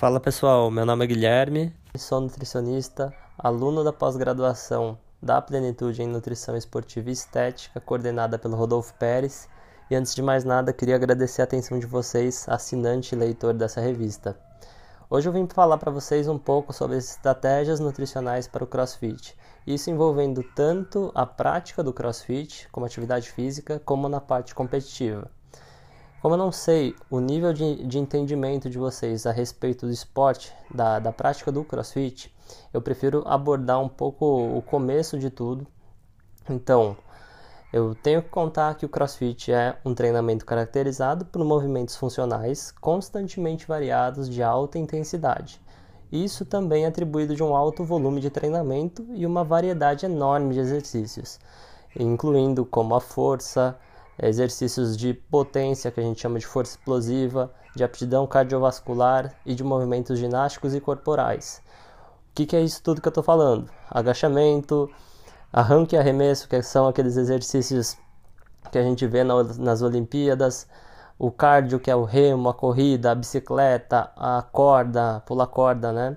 Fala pessoal, meu nome é Guilherme, sou nutricionista, aluno da pós-graduação da Plenitude em Nutrição Esportiva e Estética, coordenada pelo Rodolfo Pérez. E antes de mais nada, queria agradecer a atenção de vocês, assinante e leitor dessa revista. Hoje eu vim falar para vocês um pouco sobre as estratégias nutricionais para o CrossFit, isso envolvendo tanto a prática do CrossFit como atividade física, como na parte competitiva. Como eu não sei o nível de, de entendimento de vocês a respeito do esporte, da, da prática do crossfit, eu prefiro abordar um pouco o começo de tudo. Então, eu tenho que contar que o crossfit é um treinamento caracterizado por movimentos funcionais constantemente variados de alta intensidade. Isso também é atribuído de um alto volume de treinamento e uma variedade enorme de exercícios, incluindo como a força, exercícios de potência, que a gente chama de força explosiva, de aptidão cardiovascular e de movimentos ginásticos e corporais. O que, que é isso tudo que eu estou falando? Agachamento, arranque e arremesso, que são aqueles exercícios que a gente vê nas Olimpíadas, o cardio, que é o remo, a corrida, a bicicleta, a corda, pular corda, né?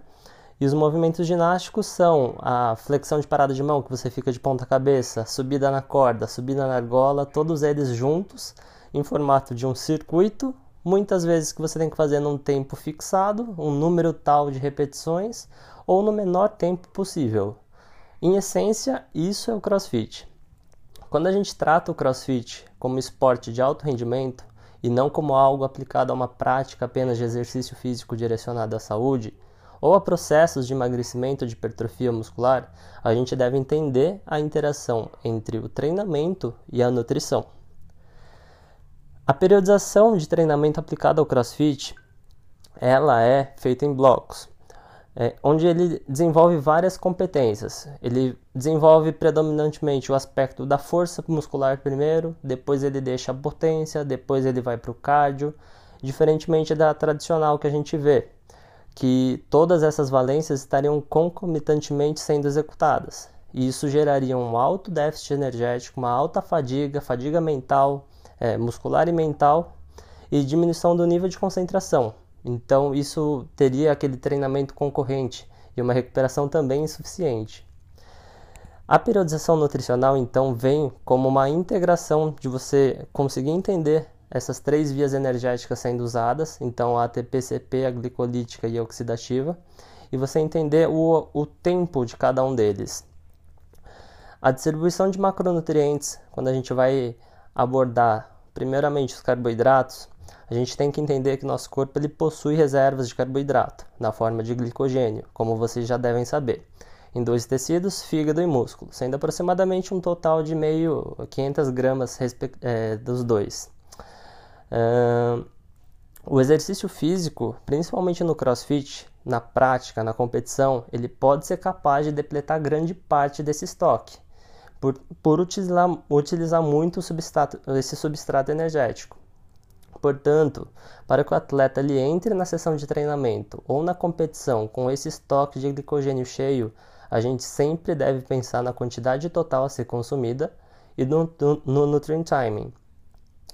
E os movimentos ginásticos são a flexão de parada de mão, que você fica de ponta cabeça, subida na corda, subida na argola, todos eles juntos em formato de um circuito, muitas vezes que você tem que fazer num tempo fixado, um número tal de repetições ou no menor tempo possível. Em essência, isso é o CrossFit. Quando a gente trata o CrossFit como esporte de alto rendimento e não como algo aplicado a uma prática apenas de exercício físico direcionado à saúde, ou a processos de emagrecimento de hipertrofia muscular, a gente deve entender a interação entre o treinamento e a nutrição. A periodização de treinamento aplicada ao CrossFit, ela é feita em blocos, é, onde ele desenvolve várias competências. Ele desenvolve predominantemente o aspecto da força muscular primeiro, depois ele deixa a potência, depois ele vai para o cardio, diferentemente da tradicional que a gente vê, que todas essas valências estariam concomitantemente sendo executadas. E isso geraria um alto déficit energético, uma alta fadiga, fadiga mental, é, muscular e mental, e diminuição do nível de concentração. Então, isso teria aquele treinamento concorrente e uma recuperação também insuficiente. A periodização nutricional, então, vem como uma integração de você conseguir entender essas três vias energéticas sendo usadas, então a ATP-CP, a glicolítica e a oxidativa, e você entender o, o tempo de cada um deles. A distribuição de macronutrientes, quando a gente vai abordar primeiramente os carboidratos, a gente tem que entender que nosso corpo ele possui reservas de carboidrato na forma de glicogênio, como vocês já devem saber, em dois tecidos, fígado e músculo, sendo aproximadamente um total de meio 500 gramas é, dos dois. O exercício físico, principalmente no crossfit, na prática, na competição, ele pode ser capaz de depletar grande parte desse estoque, por, por utilizar, utilizar muito substrato, esse substrato energético. Portanto, para que o atleta ele entre na sessão de treinamento ou na competição com esse estoque de glicogênio cheio, a gente sempre deve pensar na quantidade total a ser consumida e no, no, no nutrient timing,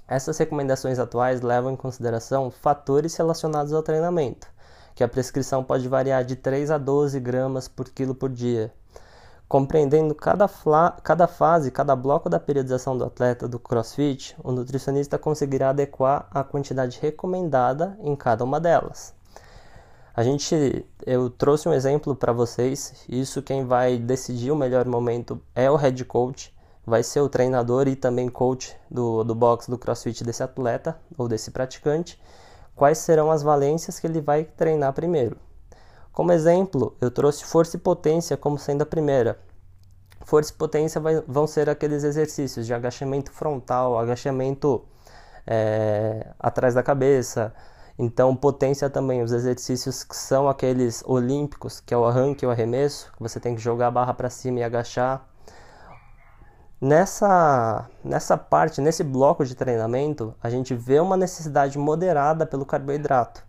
essas recomendações atuais levam em consideração fatores relacionados ao treinamento, que a prescrição pode variar de 3 a 12 gramas por quilo por dia. Compreendendo cada, cada fase, cada bloco da periodização do atleta do CrossFit, o nutricionista conseguirá adequar a quantidade recomendada em cada uma delas. A gente, eu trouxe um exemplo para vocês. Isso quem vai decidir o melhor momento é o head coach vai ser o treinador e também coach do, do box do crossfit desse atleta ou desse praticante, quais serão as valências que ele vai treinar primeiro. Como exemplo, eu trouxe força e potência como sendo a primeira. Força e potência vai, vão ser aqueles exercícios de agachamento frontal, agachamento é, atrás da cabeça. Então, potência também, os exercícios que são aqueles olímpicos, que é o arranque e o arremesso, que você tem que jogar a barra para cima e agachar. Nessa, nessa parte, nesse bloco de treinamento, a gente vê uma necessidade moderada pelo carboidrato,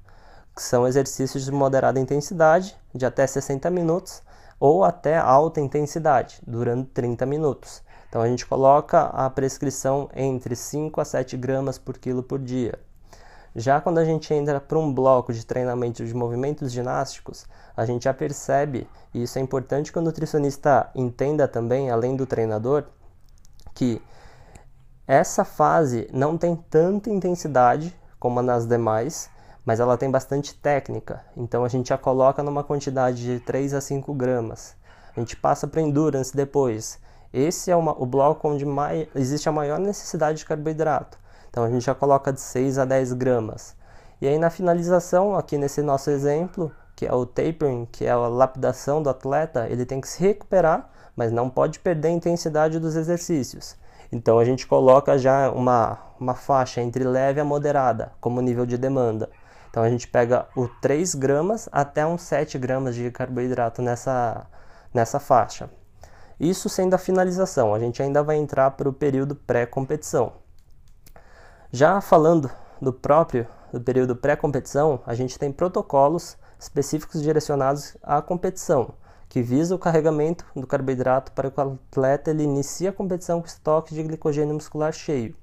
que são exercícios de moderada intensidade, de até 60 minutos, ou até alta intensidade, durando 30 minutos. Então a gente coloca a prescrição entre 5 a 7 gramas por quilo por dia. Já quando a gente entra para um bloco de treinamento de movimentos ginásticos, a gente já percebe, e isso é importante que o nutricionista entenda também, além do treinador, que essa fase não tem tanta intensidade como nas demais, mas ela tem bastante técnica. Então a gente já coloca numa quantidade de 3 a 5 gramas. A gente passa para endurance depois. Esse é uma, o bloco onde mais, existe a maior necessidade de carboidrato. Então a gente já coloca de 6 a 10 gramas. E aí na finalização, aqui nesse nosso exemplo, que é o tapering, que é a lapidação do atleta, ele tem que se recuperar, mas não pode perder a intensidade dos exercícios. Então a gente coloca já uma, uma faixa entre leve a moderada como nível de demanda. Então a gente pega o 3 gramas até uns 7 gramas de carboidrato nessa, nessa faixa. Isso sendo a finalização, a gente ainda vai entrar para o período pré-competição. Já falando do próprio do período pré-competição, a gente tem protocolos específicos direcionados à competição que visa o carregamento do carboidrato para que o atleta ele inicie a competição com estoque de glicogênio muscular cheio.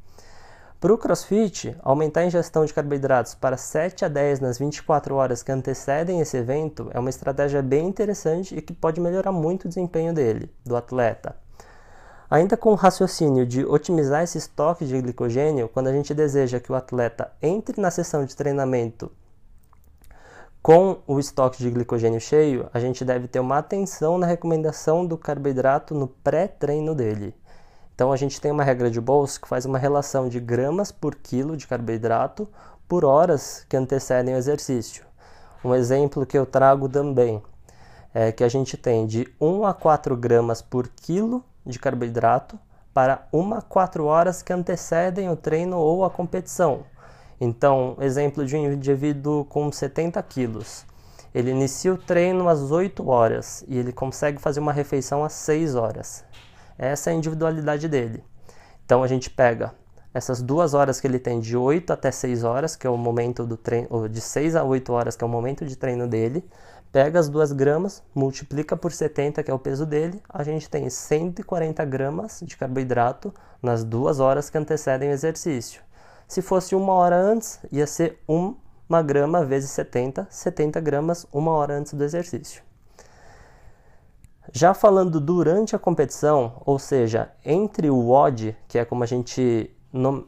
Para o CrossFit, aumentar a ingestão de carboidratos para 7 a 10 nas 24 horas que antecedem esse evento é uma estratégia bem interessante e que pode melhorar muito o desempenho dele, do atleta. Ainda com o raciocínio de otimizar esse estoque de glicogênio, quando a gente deseja que o atleta entre na sessão de treinamento com o estoque de glicogênio cheio, a gente deve ter uma atenção na recomendação do carboidrato no pré-treino dele. Então a gente tem uma regra de bolsa que faz uma relação de gramas por quilo de carboidrato por horas que antecedem o exercício. Um exemplo que eu trago também é que a gente tem de 1 a 4 gramas por quilo de carboidrato para 1 a 4 horas que antecedem o treino ou a competição. Então, exemplo de um indivíduo com 70 quilos. Ele inicia o treino às 8 horas e ele consegue fazer uma refeição às 6 horas. Essa é a individualidade dele. Então a gente pega essas duas horas que ele tem de 8 até 6 horas, que é o momento do treino, de 6 a 8 horas, que é o momento de treino dele, pega as 2 gramas, multiplica por 70, que é o peso dele, a gente tem 140 gramas de carboidrato nas duas horas que antecedem o exercício. Se fosse uma hora antes, ia ser 1 grama vezes 70, 70 gramas uma hora antes do exercício. Já falando durante a competição, ou seja, entre o WOD, que é como a gente,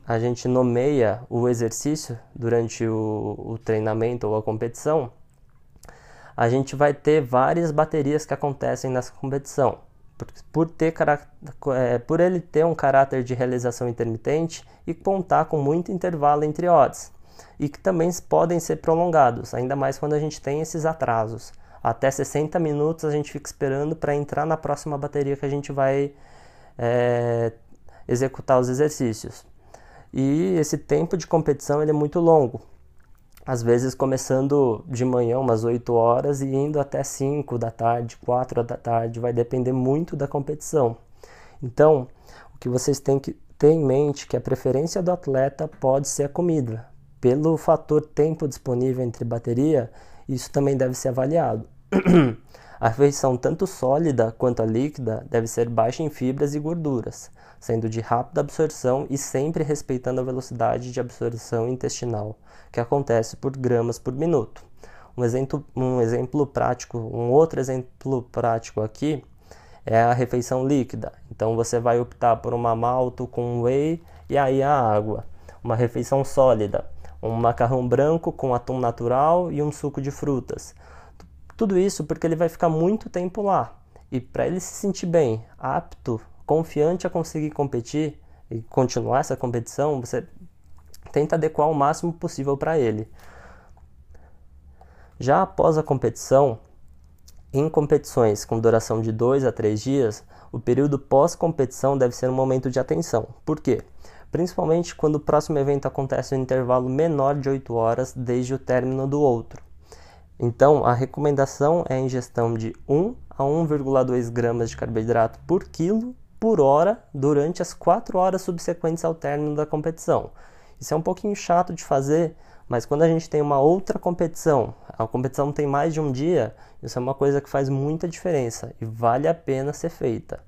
a gente nomeia o exercício durante o, o treinamento ou a competição, a gente vai ter várias baterias que acontecem nessa competição por, ter, é, por ele ter um caráter de realização intermitente e contar com muito intervalo entre odds, e que também podem ser prolongados, ainda mais quando a gente tem esses atrasos. Até 60 minutos a gente fica esperando para entrar na próxima bateria que a gente vai é, executar os exercícios. E esse tempo de competição ele é muito longo, às vezes começando de manhã, umas 8 horas, e indo até 5 da tarde, 4 da tarde, vai depender muito da competição. Então, o que vocês têm que ter em mente é que a preferência do atleta pode ser a comida. Pelo fator tempo disponível entre bateria, isso também deve ser avaliado. a refeição, tanto sólida quanto líquida, deve ser baixa em fibras e gorduras, sendo de rápida absorção e sempre respeitando a velocidade de absorção intestinal que acontece por gramas por minuto. Um exemplo, um exemplo prático, um outro exemplo prático aqui é a refeição líquida. Então você vai optar por uma malto com whey e aí a água. Uma refeição sólida, um macarrão branco com atum natural e um suco de frutas. Tudo isso porque ele vai ficar muito tempo lá. E para ele se sentir bem, apto, confiante a conseguir competir e continuar essa competição, você tenta adequar o máximo possível para ele. Já após a competição, em competições com duração de 2 a 3 dias, o período pós-competição deve ser um momento de atenção. Por quê? Principalmente quando o próximo evento acontece em um intervalo menor de 8 horas desde o término do outro. Então, a recomendação é a ingestão de 1 a 1,2 gramas de carboidrato por quilo por hora durante as 4 horas subsequentes ao término da competição. Isso é um pouquinho chato de fazer, mas quando a gente tem uma outra competição, a competição tem mais de um dia, isso é uma coisa que faz muita diferença e vale a pena ser feita.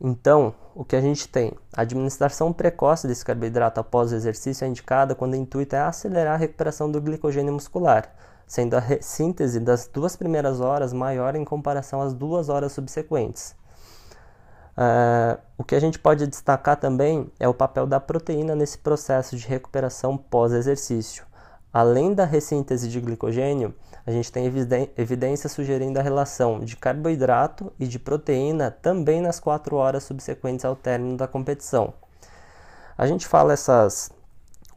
Então, o que a gente tem? A administração precoce desse carboidrato após o exercício é indicada quando o intuito é acelerar a recuperação do glicogênio muscular, sendo a síntese das duas primeiras horas maior em comparação às duas horas subsequentes. Uh, o que a gente pode destacar também é o papel da proteína nesse processo de recuperação pós-exercício. Além da ressíntese de glicogênio, a gente tem evidência sugerindo a relação de carboidrato e de proteína também nas quatro horas subsequentes ao término da competição. A gente fala essas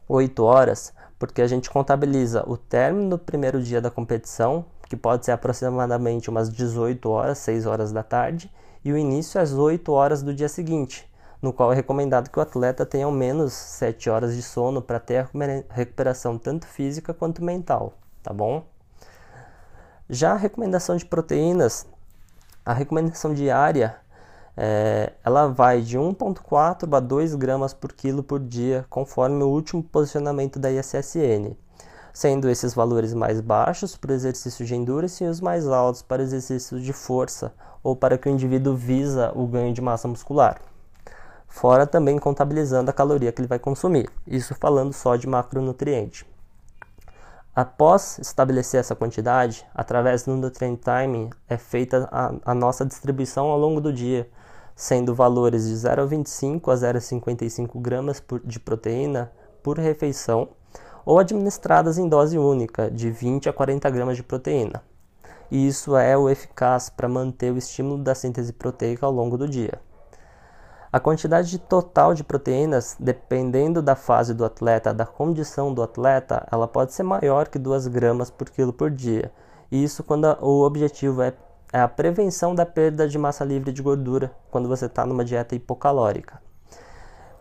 oito horas porque a gente contabiliza o término do primeiro dia da competição, que pode ser aproximadamente umas 18 horas, 6 horas da tarde, e o início às 8 horas do dia seguinte, no qual é recomendado que o atleta tenha ao menos 7 horas de sono para ter a recuperação tanto física quanto mental, tá bom? Já a recomendação de proteínas, a recomendação diária, é, ela vai de 1,4 a 2 gramas por quilo por dia, conforme o último posicionamento da ISSN, sendo esses valores mais baixos para o exercício de endurance e os mais altos para o exercício de força ou para que o indivíduo visa o ganho de massa muscular fora também contabilizando a caloria que ele vai consumir. Isso falando só de macronutriente. Após estabelecer essa quantidade, através do Nutrient Timing é feita a, a nossa distribuição ao longo do dia, sendo valores de 0,25 a 0,55 gramas de proteína por refeição ou administradas em dose única, de 20 a 40 gramas de proteína. E isso é o eficaz para manter o estímulo da síntese proteica ao longo do dia. A quantidade total de proteínas, dependendo da fase do atleta, da condição do atleta, ela pode ser maior que 2 gramas por quilo por dia. E isso quando o objetivo é, é a prevenção da perda de massa livre de gordura quando você está numa dieta hipocalórica.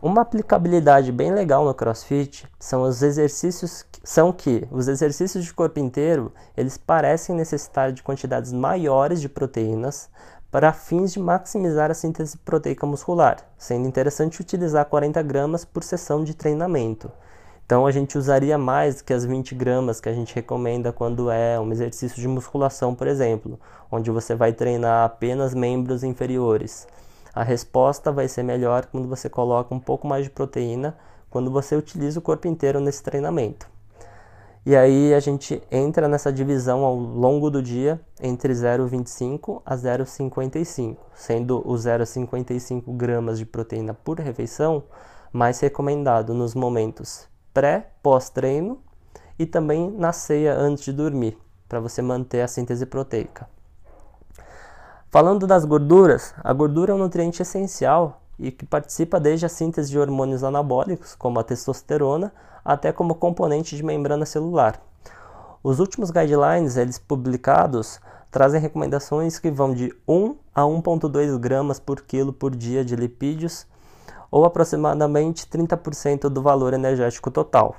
Uma aplicabilidade bem legal no CrossFit são os exercícios são que os exercícios de corpo inteiro eles parecem necessitar de quantidades maiores de proteínas para fins de maximizar a síntese proteica muscular, sendo interessante utilizar 40 gramas por sessão de treinamento. Então a gente usaria mais que as 20 gramas que a gente recomenda quando é um exercício de musculação, por exemplo, onde você vai treinar apenas membros inferiores. A resposta vai ser melhor quando você coloca um pouco mais de proteína quando você utiliza o corpo inteiro nesse treinamento. E aí a gente entra nessa divisão ao longo do dia entre 0,25 a 0,55, sendo o 0,55 gramas de proteína por refeição mais recomendado nos momentos pré, pós-treino e também na ceia antes de dormir, para você manter a síntese proteica. Falando das gorduras, a gordura é um nutriente essencial e que participa desde a síntese de hormônios anabólicos, como a testosterona, até como componente de membrana celular. Os últimos guidelines, eles publicados, trazem recomendações que vão de 1 a 1,2 gramas por quilo por dia de lipídios, ou aproximadamente 30% do valor energético total.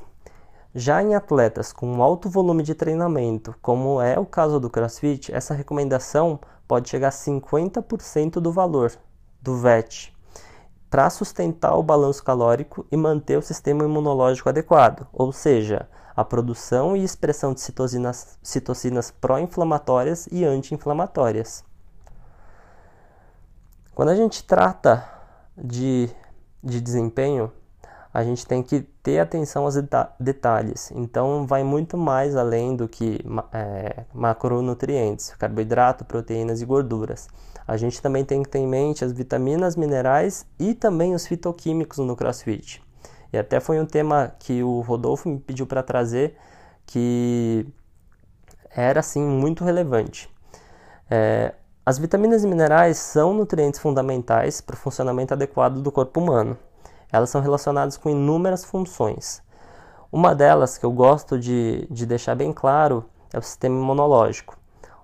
Já em atletas com alto volume de treinamento, como é o caso do CrossFit, essa recomendação pode chegar a 50% do valor do VET, para sustentar o balanço calórico e manter o sistema imunológico adequado, ou seja, a produção e expressão de citocinas, citocinas pró-inflamatórias e anti-inflamatórias. Quando a gente trata de, de desempenho, a gente tem que ter atenção aos detalhes. Então, vai muito mais além do que é, macronutrientes, carboidrato, proteínas e gorduras. A gente também tem que ter em mente as vitaminas, minerais e também os fitoquímicos no CrossFit. E até foi um tema que o Rodolfo me pediu para trazer, que era assim muito relevante. É, as vitaminas e minerais são nutrientes fundamentais para o funcionamento adequado do corpo humano. Elas são relacionadas com inúmeras funções. Uma delas que eu gosto de, de deixar bem claro é o sistema imunológico.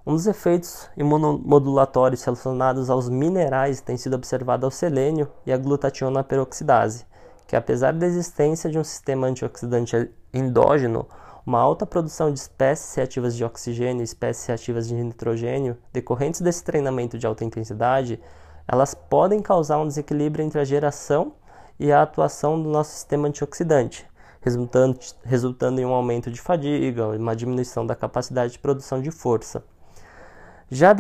Um dos efeitos imunomodulatórios relacionados aos minerais tem sido observado ao selênio e à glutationa peroxidase, que apesar da existência de um sistema antioxidante endógeno, uma alta produção de espécies reativas de oxigênio e espécies reativas de nitrogênio decorrentes desse treinamento de alta intensidade, elas podem causar um desequilíbrio entre a geração e a atuação do nosso sistema antioxidante, resultando, resultando em um aumento de fadiga, uma diminuição da capacidade de produção de força. Já a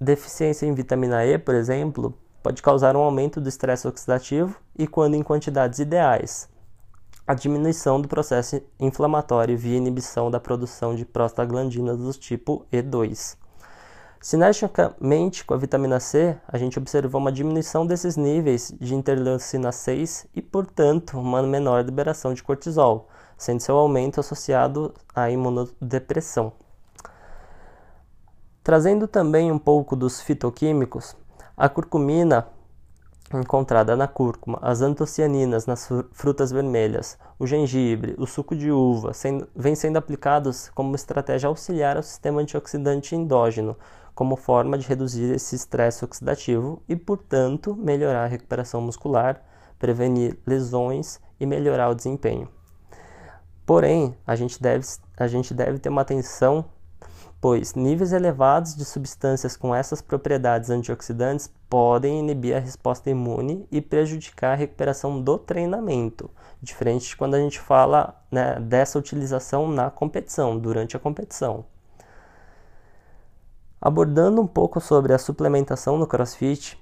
deficiência em vitamina E, por exemplo, pode causar um aumento do estresse oxidativo e, quando em quantidades ideais, a diminuição do processo inflamatório via inibição da produção de prostaglandinas do tipo E2. Sinergicamente com a vitamina C, a gente observou uma diminuição desses níveis de interleucina 6 e, portanto, uma menor liberação de cortisol, sendo seu aumento associado à imunodepressão. Trazendo também um pouco dos fitoquímicos, a curcumina encontrada na cúrcuma, as antocianinas nas frutas vermelhas, o gengibre, o suco de uva, sendo, vêm sendo aplicados como estratégia auxiliar ao sistema antioxidante endógeno, como forma de reduzir esse estresse oxidativo e, portanto, melhorar a recuperação muscular, prevenir lesões e melhorar o desempenho. Porém, a gente deve, a gente deve ter uma atenção, pois níveis elevados de substâncias com essas propriedades antioxidantes podem inibir a resposta imune e prejudicar a recuperação do treinamento, diferente de quando a gente fala né, dessa utilização na competição, durante a competição. Abordando um pouco sobre a suplementação no CrossFit,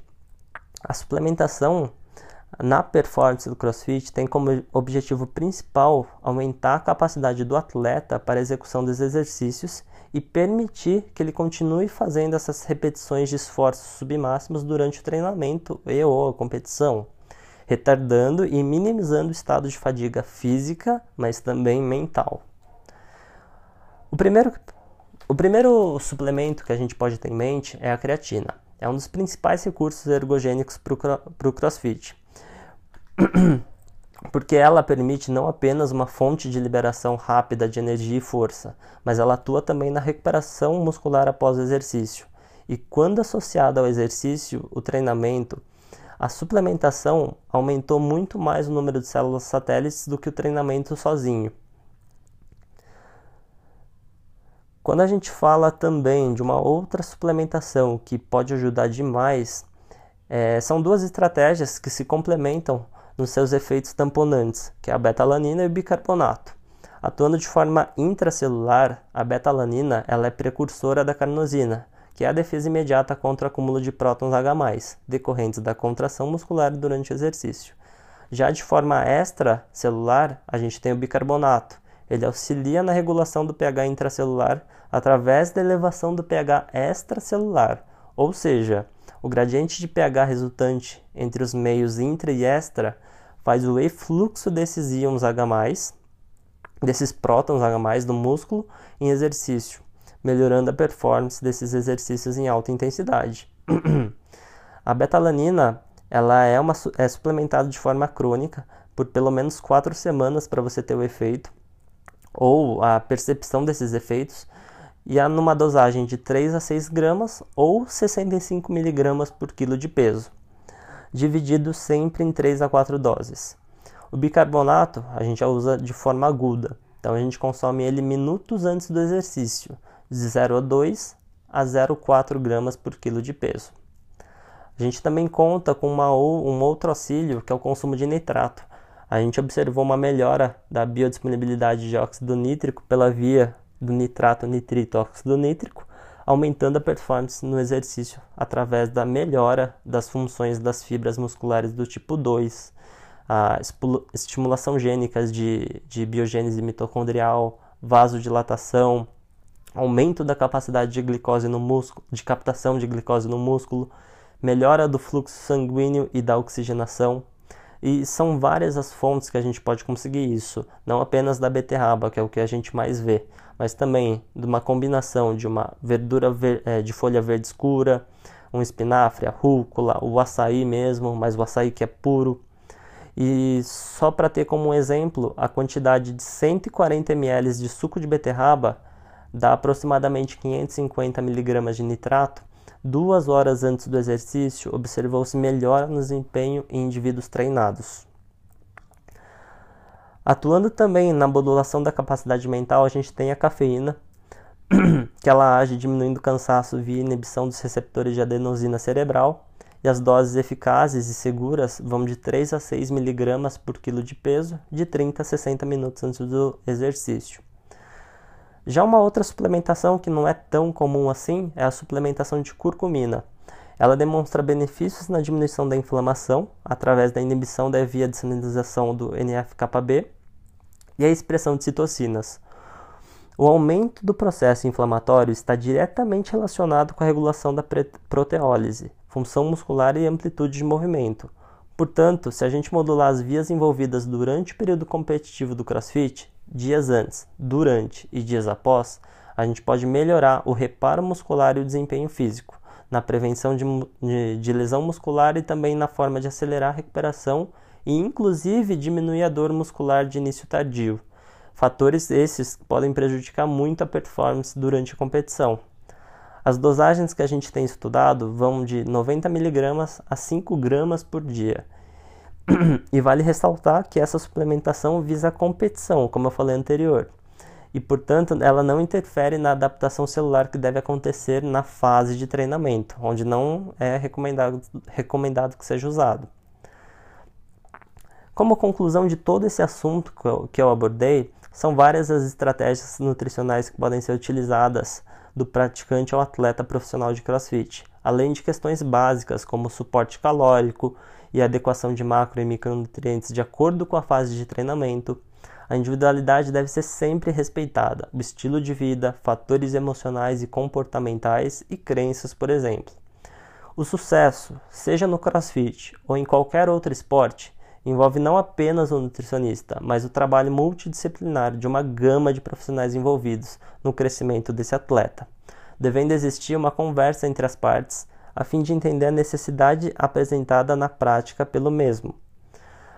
a suplementação na performance do CrossFit tem como objetivo principal aumentar a capacidade do atleta para a execução dos exercícios e permitir que ele continue fazendo essas repetições de esforços submáximos durante o treinamento e ou a competição, retardando e minimizando o estado de fadiga física, mas também mental. O primeiro o primeiro suplemento que a gente pode ter em mente é a creatina. É um dos principais recursos ergogênicos para o crossfit, porque ela permite não apenas uma fonte de liberação rápida de energia e força, mas ela atua também na recuperação muscular após o exercício. E quando associada ao exercício, o treinamento, a suplementação aumentou muito mais o número de células satélites do que o treinamento sozinho. Quando a gente fala também de uma outra suplementação que pode ajudar demais, é, são duas estratégias que se complementam nos seus efeitos tamponantes, que é a betalanina e o bicarbonato. Atuando de forma intracelular, a betalanina ela é precursora da carnosina, que é a defesa imediata contra o acúmulo de prótons H+, decorrentes da contração muscular durante o exercício. Já de forma extracelular, a gente tem o bicarbonato, ele auxilia na regulação do pH intracelular através da elevação do pH extracelular, ou seja, o gradiente de pH resultante entre os meios intra e extra faz o efluxo desses íons H+, desses prótons H+, do músculo em exercício, melhorando a performance desses exercícios em alta intensidade. a betalanina ela é, uma, é suplementada de forma crônica por pelo menos 4 semanas para você ter o efeito ou a percepção desses efeitos, e há numa dosagem de 3 a 6 gramas ou 65 miligramas por quilo de peso, dividido sempre em 3 a 4 doses. O bicarbonato a gente já usa de forma aguda, então a gente consome ele minutos antes do exercício, de 0 a 2 a 0,4 gramas por quilo de peso. A gente também conta com uma, um outro auxílio que é o consumo de nitrato, a gente observou uma melhora da biodisponibilidade de óxido nítrico pela via do nitrato nitrito óxido nítrico, aumentando a performance no exercício através da melhora das funções das fibras musculares do tipo 2, a estimulação gênicas de, de biogênese mitocondrial, vasodilatação, aumento da capacidade de glicose no músculo, de captação de glicose no músculo, melhora do fluxo sanguíneo e da oxigenação, e são várias as fontes que a gente pode conseguir isso, não apenas da beterraba, que é o que a gente mais vê, mas também de uma combinação de uma verdura ver, é, de folha verde escura, um espinafre, a rúcula, o açaí mesmo, mas o açaí que é puro. E só para ter como exemplo, a quantidade de 140 ml de suco de beterraba dá aproximadamente 550 mg de nitrato Duas horas antes do exercício, observou-se melhora no desempenho em indivíduos treinados. Atuando também na modulação da capacidade mental, a gente tem a cafeína, que ela age diminuindo o cansaço via inibição dos receptores de adenosina cerebral, e as doses eficazes e seguras vão de 3 a 6 mg por quilo de peso, de 30 a 60 minutos antes do exercício. Já uma outra suplementação que não é tão comum assim é a suplementação de curcumina. Ela demonstra benefícios na diminuição da inflamação através da inibição da via de sinalização do NF-κB e a expressão de citocinas. O aumento do processo inflamatório está diretamente relacionado com a regulação da proteólise, função muscular e amplitude de movimento. Portanto, se a gente modular as vias envolvidas durante o período competitivo do CrossFit, dias antes, durante e dias após, a gente pode melhorar o reparo muscular e o desempenho físico, na prevenção de, de, de lesão muscular e também na forma de acelerar a recuperação e, inclusive, diminuir a dor muscular de início tardio. Fatores esses podem prejudicar muito a performance durante a competição. As dosagens que a gente tem estudado vão de 90 mg a 5 gramas por dia. e vale ressaltar que essa suplementação visa a competição, como eu falei anterior. E, portanto, ela não interfere na adaptação celular que deve acontecer na fase de treinamento, onde não é recomendado, recomendado que seja usado. Como conclusão de todo esse assunto que eu, abordei, são várias as estratégias nutricionais que podem ser utilizadas do praticante ao atleta profissional de crossfit, além de questões básicas como suporte calórico e adequação de macro e micronutrientes de acordo com a fase de treinamento. A individualidade deve ser sempre respeitada, o estilo de vida, fatores emocionais e comportamentais e crenças, por exemplo. O sucesso, seja no crossfit ou em qualquer outro esporte, envolve não apenas o nutricionista, mas o trabalho multidisciplinar de uma gama de profissionais envolvidos no crescimento desse atleta, devendo existir uma conversa entre as partes a fim de entender a necessidade apresentada na prática pelo mesmo.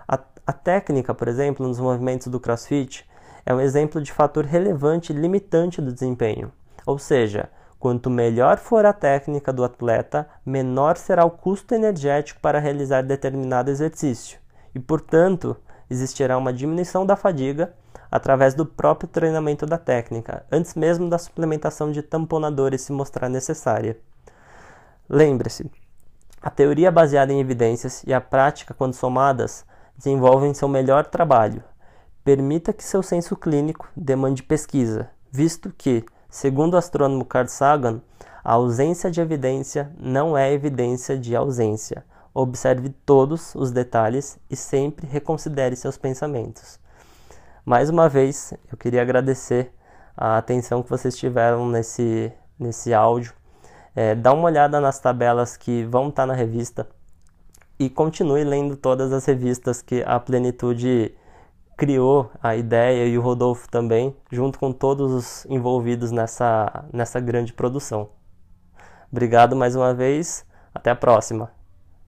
A, a técnica, por exemplo, nos movimentos do CrossFit é um exemplo de fator relevante limitante do desempenho, ou seja, Quanto melhor for a técnica do atleta, menor será o custo energético para realizar determinado exercício e, portanto, existirá uma diminuição da fadiga através do próprio treinamento da técnica, antes mesmo da suplementação de tamponadores se mostrar necessária. Lembre-se, a teoria baseada em evidências e a prática, quando somadas, desenvolvem seu melhor trabalho. Permita que seu senso clínico demande pesquisa, visto que, segundo o astrônomo Carl Sagan, a ausência de evidência não é evidência de ausência. Observe todos os detalhes e sempre reconsidere seus pensamentos. Mais uma vez, eu queria agradecer a atenção que vocês tiveram nesse, nesse áudio. É, dá uma olhada nas tabelas que vão estar na revista e continue lendo todas as revistas que a Plenitude criou a ideia e o Rodolfo também, junto com todos os envolvidos nessa, nessa grande produção. Obrigado mais uma vez, até a próxima.